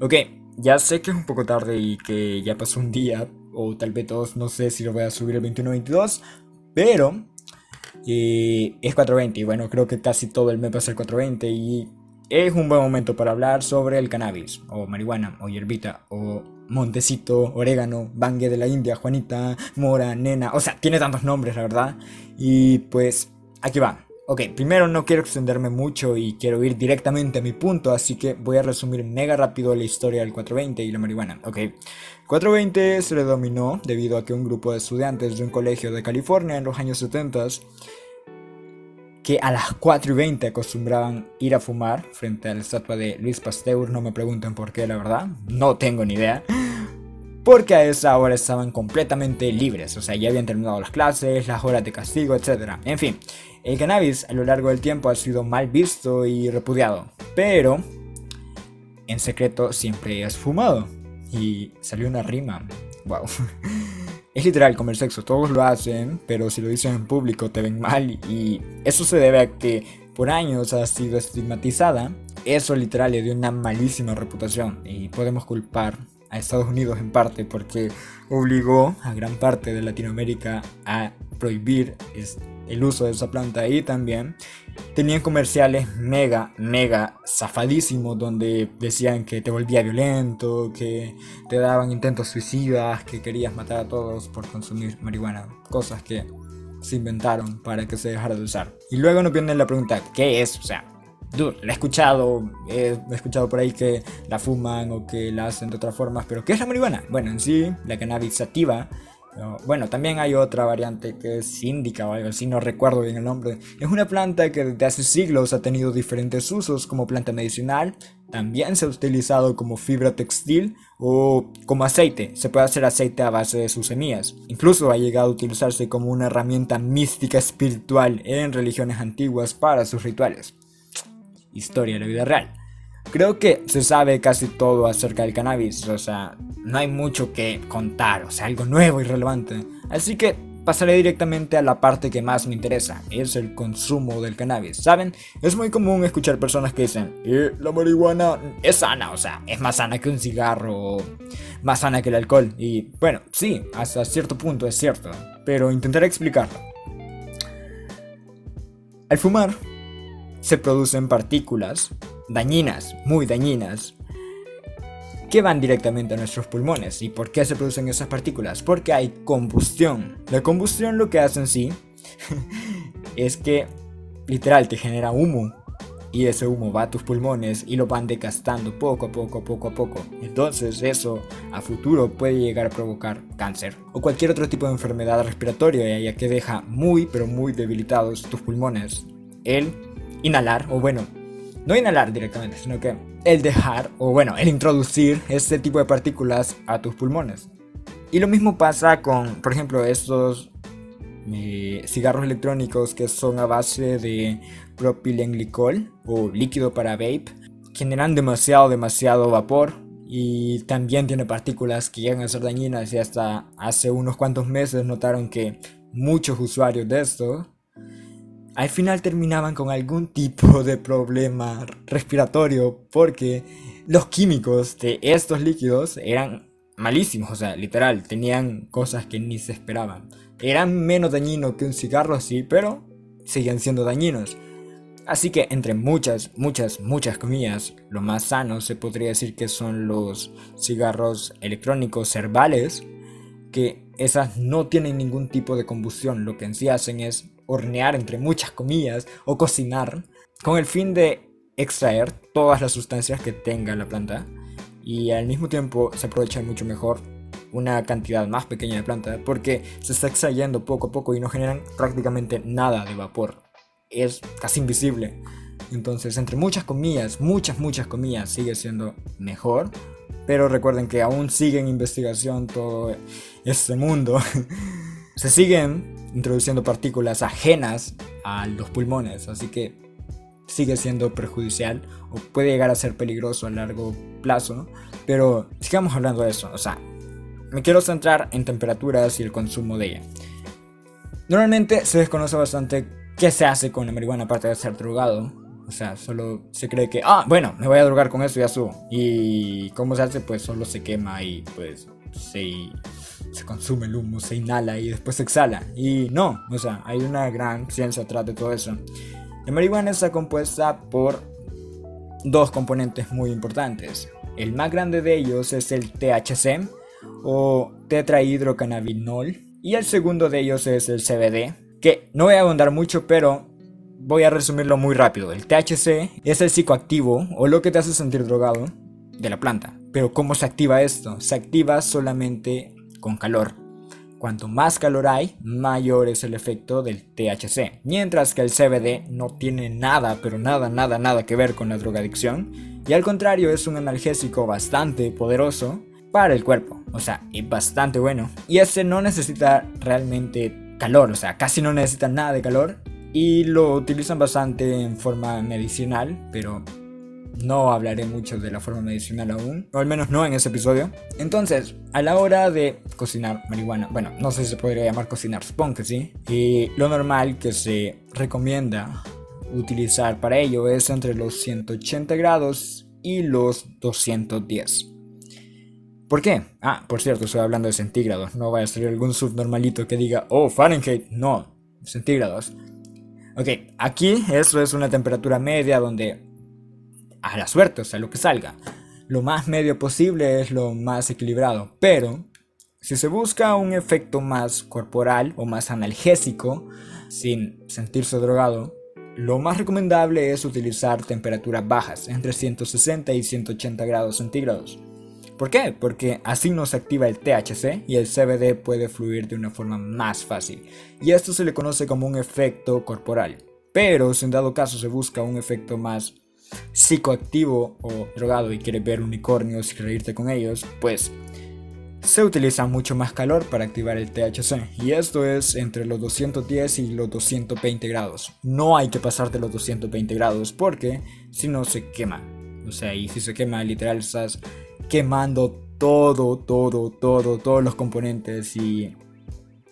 Ok, ya sé que es un poco tarde y que ya pasó un día, o tal vez dos, no sé si lo voy a subir el 21-22, pero eh, es 420 y bueno, creo que casi todo el mes va a ser 420 y es un buen momento para hablar sobre el cannabis, o marihuana, o hierbita, o montecito, orégano, bangue de la India, Juanita, mora, nena, o sea, tiene tantos nombres, la verdad. Y pues, aquí va. Ok, primero no quiero extenderme mucho y quiero ir directamente a mi punto, así que voy a resumir mega rápido la historia del 420 y la marihuana. Ok, 420 se le dominó debido a que un grupo de estudiantes de un colegio de California en los años 70 que a las 4 y 20 acostumbraban ir a fumar frente a la estatua de Luis Pasteur, no me pregunten por qué, la verdad, no tengo ni idea. Porque a esa hora estaban completamente libres, o sea, ya habían terminado las clases, las horas de castigo, etc. En fin, el cannabis a lo largo del tiempo ha sido mal visto y repudiado, pero en secreto siempre has fumado. Y salió una rima. Wow. Es literal como el sexo, todos lo hacen, pero si lo dicen en público te ven mal y eso se debe a que por años ha sido estigmatizada. Eso literal le dio una malísima reputación y podemos culpar a Estados Unidos en parte porque obligó a gran parte de Latinoamérica a prohibir el uso de esa planta y también tenían comerciales mega, mega zafadísimos donde decían que te volvía violento, que te daban intentos suicidas, que querías matar a todos por consumir marihuana, cosas que se inventaron para que se dejara de usar. Y luego nos viene la pregunta, ¿qué es? O sea, dude, la he escuchado, he escuchado por ahí que la fuman o que la hacen de otras formas, pero ¿qué es la marihuana? Bueno, en sí, la cannabis sativa bueno, también hay otra variante que es índica o algo así, no recuerdo bien el nombre. Es una planta que desde hace siglos ha tenido diferentes usos como planta medicinal, también se ha utilizado como fibra textil o como aceite. Se puede hacer aceite a base de sus semillas. Incluso ha llegado a utilizarse como una herramienta mística espiritual en religiones antiguas para sus rituales. Historia de la vida real. Creo que se sabe casi todo acerca del cannabis, o sea, no hay mucho que contar, o sea, algo nuevo y relevante. Así que pasaré directamente a la parte que más me interesa, es el consumo del cannabis. ¿Saben? Es muy común escuchar personas que dicen, eh, la marihuana es sana, o sea, es más sana que un cigarro, más sana que el alcohol. Y bueno, sí, hasta cierto punto es cierto, pero intentaré explicarlo. Al fumar, se producen partículas dañinas, muy dañinas, que van directamente a nuestros pulmones. ¿Y por qué se producen esas partículas? Porque hay combustión. La combustión lo que hace en sí es que literal te genera humo. Y ese humo va a tus pulmones y lo van decastando poco a poco, poco a poco. Entonces eso a futuro puede llegar a provocar cáncer o cualquier otro tipo de enfermedad respiratoria ya que deja muy pero muy debilitados tus pulmones. El inhalar o bueno, no inhalar directamente, sino que el dejar, o bueno, el introducir este tipo de partículas a tus pulmones. Y lo mismo pasa con, por ejemplo, estos eh, cigarros electrónicos que son a base de propilenglicol o líquido para vape. Generan demasiado, demasiado vapor y también tiene partículas que llegan a ser dañinas y hasta hace unos cuantos meses notaron que muchos usuarios de esto al final terminaban con algún tipo de problema respiratorio porque los químicos de estos líquidos eran malísimos, o sea, literal, tenían cosas que ni se esperaban. Eran menos dañinos que un cigarro así, pero seguían siendo dañinos. Así que entre muchas, muchas, muchas comillas, lo más sano se podría decir que son los cigarros electrónicos herbales, que esas no tienen ningún tipo de combustión, lo que en sí hacen es hornear entre muchas comillas o cocinar con el fin de extraer todas las sustancias que tenga la planta y al mismo tiempo se aprovecha mucho mejor una cantidad más pequeña de planta porque se está extrayendo poco a poco y no generan prácticamente nada de vapor. Es casi invisible. Entonces, entre muchas comillas, muchas, muchas comillas, sigue siendo mejor. Pero recuerden que aún sigue en investigación todo este mundo. se siguen introduciendo partículas ajenas a los pulmones, así que sigue siendo perjudicial o puede llegar a ser peligroso a largo plazo, pero sigamos hablando de eso, o sea, me quiero centrar en temperaturas y el consumo de ella. Normalmente se desconoce bastante qué se hace con la marihuana aparte de ser drogado, O sea, solo se cree que, ah, bueno, me voy a drogar con eso y ya subo. Y cómo se hace, pues solo se quema y pues se, se consume el humo, se inhala y después se exhala. Y no, o sea, hay una gran ciencia atrás de todo eso. La marihuana está compuesta por dos componentes muy importantes. El más grande de ellos es el THC o tetrahidrocannabinol y el segundo de ellos es el CBD, que no voy a abundar mucho, pero voy a resumirlo muy rápido. El THC es el psicoactivo o lo que te hace sentir drogado de la planta. Pero ¿cómo se activa esto? Se activa solamente con calor. Cuanto más calor hay, mayor es el efecto del THC. Mientras que el CBD no tiene nada, pero nada, nada, nada que ver con la drogadicción. Y al contrario, es un analgésico bastante poderoso para el cuerpo. O sea, es bastante bueno. Y este no necesita realmente calor, o sea, casi no necesita nada de calor. Y lo utilizan bastante en forma medicinal, pero no hablaré mucho de la forma medicinal aún, o al menos no en ese episodio. Entonces, a la hora de cocinar marihuana, bueno, no sé si se podría llamar cocinar, supongo que sí. Y lo normal que se recomienda utilizar para ello es entre los 180 grados y los 210. ¿Por qué? Ah, por cierto, estoy hablando de centígrados. No vaya a salir algún subnormalito que diga, oh, Fahrenheit. No, centígrados. Ok, aquí eso es una temperatura media donde a la suerte, o sea, lo que salga. Lo más medio posible es lo más equilibrado, pero si se busca un efecto más corporal o más analgésico, sin sentirse drogado, lo más recomendable es utilizar temperaturas bajas, entre 160 y 180 grados centígrados. ¿Por qué? Porque así nos activa el THC y el CBD puede fluir de una forma más fácil. Y esto se le conoce como un efecto corporal. Pero si en dado caso se busca un efecto más psicoactivo o drogado y quieres ver unicornios y reírte con ellos, pues se utiliza mucho más calor para activar el THC y esto es entre los 210 y los 220 grados. No hay que pasar de los 220 grados porque si no se quema. O sea, y si se quema literal estás quemando todo, todo, todo, todos los componentes y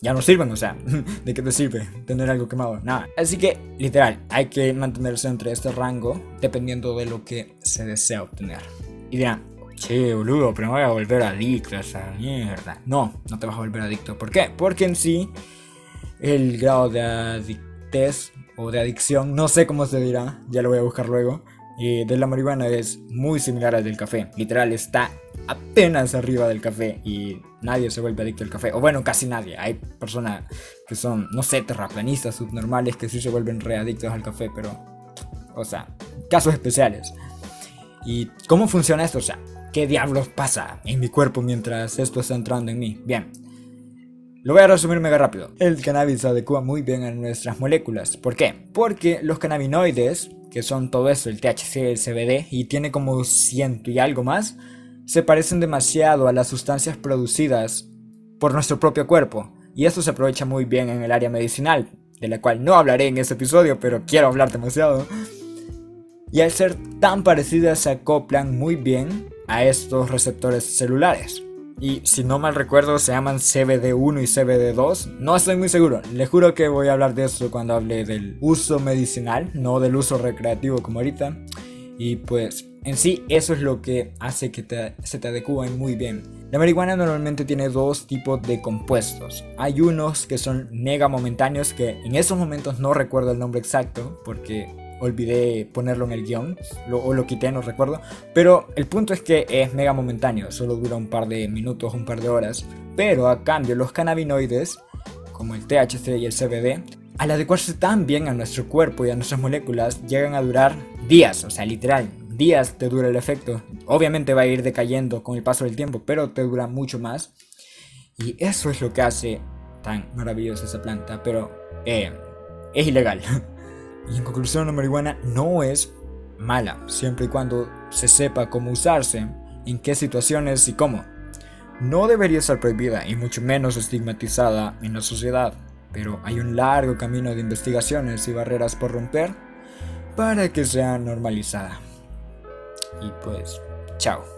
ya no sirven, o sea, ¿de qué te sirve tener algo quemado? Nada. Así que, literal, hay que mantenerse entre este rango dependiendo de lo que se desea obtener. Y dirán, che, boludo, pero me voy a volver adicto a esa mierda. No, no te vas a volver adicto. ¿Por qué? Porque en sí, el grado de adictez o de adicción, no sé cómo se dirá, ya lo voy a buscar luego de la marihuana es muy similar al del café. Literal, está apenas arriba del café y nadie se vuelve adicto al café. O bueno, casi nadie. Hay personas que son, no sé, terraplanistas, subnormales, que sí se vuelven readictos al café, pero... O sea, casos especiales. ¿Y cómo funciona esto? O sea, ¿qué diablos pasa en mi cuerpo mientras esto está entrando en mí? Bien. Lo voy a resumir mega rápido. El cannabis se adecua muy bien a nuestras moléculas. ¿Por qué? Porque los cannabinoides que son todo eso, el THC, el CBD, y tiene como ciento y algo más, se parecen demasiado a las sustancias producidas por nuestro propio cuerpo. Y eso se aprovecha muy bien en el área medicinal, de la cual no hablaré en este episodio, pero quiero hablar demasiado. Y al ser tan parecidas se acoplan muy bien a estos receptores celulares y si no mal recuerdo se llaman CBD1 y CBD2. No estoy muy seguro, le juro que voy a hablar de eso cuando hable del uso medicinal, no del uso recreativo como ahorita. Y pues en sí eso es lo que hace que se te adecúen muy bien. La marihuana normalmente tiene dos tipos de compuestos. Hay unos que son mega momentáneos que en esos momentos no recuerdo el nombre exacto porque olvidé ponerlo en el guion, o lo quité, no recuerdo. Pero el punto es que es mega momentáneo, solo dura un par de minutos, un par de horas. Pero a cambio, los cannabinoides, como el THC y el CBD, al adecuarse tan bien a nuestro cuerpo y a nuestras moléculas, llegan a durar días, o sea, literal, días te dura el efecto. Obviamente va a ir decayendo con el paso del tiempo, pero te dura mucho más. Y eso es lo que hace tan maravillosa esa planta, pero eh, es ilegal. Y en conclusión, la marihuana no es mala, siempre y cuando se sepa cómo usarse, en qué situaciones y cómo. No debería ser prohibida y mucho menos estigmatizada en la sociedad, pero hay un largo camino de investigaciones y barreras por romper para que sea normalizada. Y pues, chao.